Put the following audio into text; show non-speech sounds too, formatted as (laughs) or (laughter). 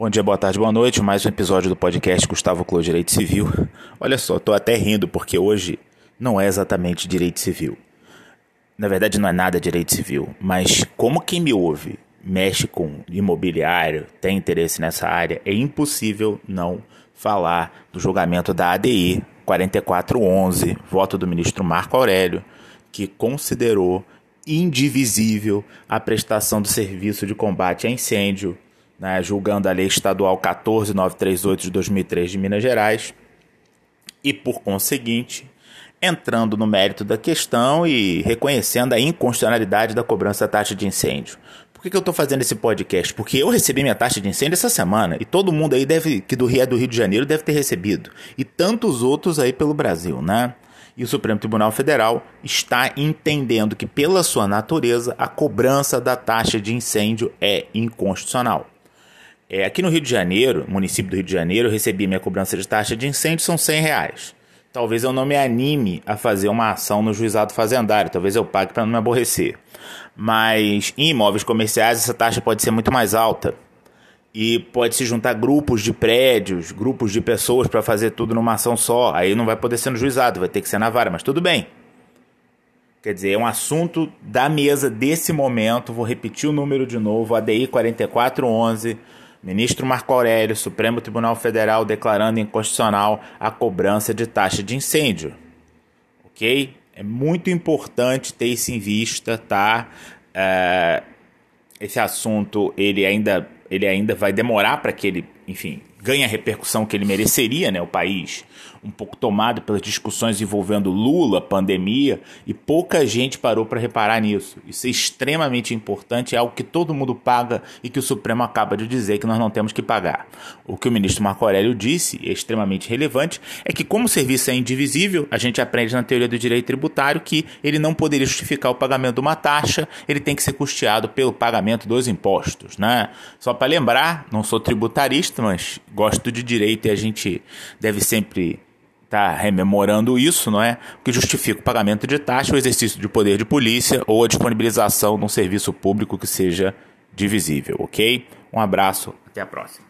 Bom dia, boa tarde, boa noite. Mais um episódio do podcast Gustavo Clô Direito Civil. (laughs) Olha só, tô até rindo porque hoje não é exatamente direito civil. Na verdade, não é nada direito civil, mas como quem me ouve mexe com imobiliário, tem interesse nessa área, é impossível não falar do julgamento da ADI 4411, voto do ministro Marco Aurélio, que considerou indivisível a prestação do serviço de combate a incêndio né, julgando a Lei Estadual 14938 de 2003 de Minas Gerais, e por conseguinte, entrando no mérito da questão e reconhecendo a inconstitucionalidade da cobrança da taxa de incêndio. Por que, que eu estou fazendo esse podcast? Porque eu recebi minha taxa de incêndio essa semana e todo mundo aí deve que do Rio é do Rio de Janeiro deve ter recebido e tantos outros aí pelo Brasil, né? E o Supremo Tribunal Federal está entendendo que pela sua natureza a cobrança da taxa de incêndio é inconstitucional. É, aqui no Rio de Janeiro, município do Rio de Janeiro, eu recebi minha cobrança de taxa de incêndio, são 100 reais. Talvez eu não me anime a fazer uma ação no juizado fazendário, talvez eu pague para não me aborrecer. Mas em imóveis comerciais essa taxa pode ser muito mais alta. E pode se juntar grupos de prédios, grupos de pessoas para fazer tudo numa ação só. Aí não vai poder ser no juizado, vai ter que ser na vara, mas tudo bem. Quer dizer, é um assunto da mesa desse momento. Vou repetir o número de novo: ADI 4411 Ministro Marco Aurélio, Supremo Tribunal Federal declarando inconstitucional a cobrança de taxa de incêndio. Ok? É muito importante ter isso em vista, tá? É, esse assunto ele ainda, ele ainda vai demorar para que ele, enfim, ganhe a repercussão que ele mereceria, né? O país um pouco tomado pelas discussões envolvendo Lula, pandemia, e pouca gente parou para reparar nisso. Isso é extremamente importante, é algo que todo mundo paga e que o Supremo acaba de dizer que nós não temos que pagar. O que o ministro Marco Aurélio disse, e é extremamente relevante, é que como o serviço é indivisível, a gente aprende na teoria do direito tributário que ele não poderia justificar o pagamento de uma taxa, ele tem que ser custeado pelo pagamento dos impostos, né? Só para lembrar, não sou tributarista, mas gosto de direito e a gente deve sempre está rememorando isso, não é? Que justifica o pagamento de taxa, o exercício de poder de polícia ou a disponibilização de um serviço público que seja divisível, ok? Um abraço, até a próxima.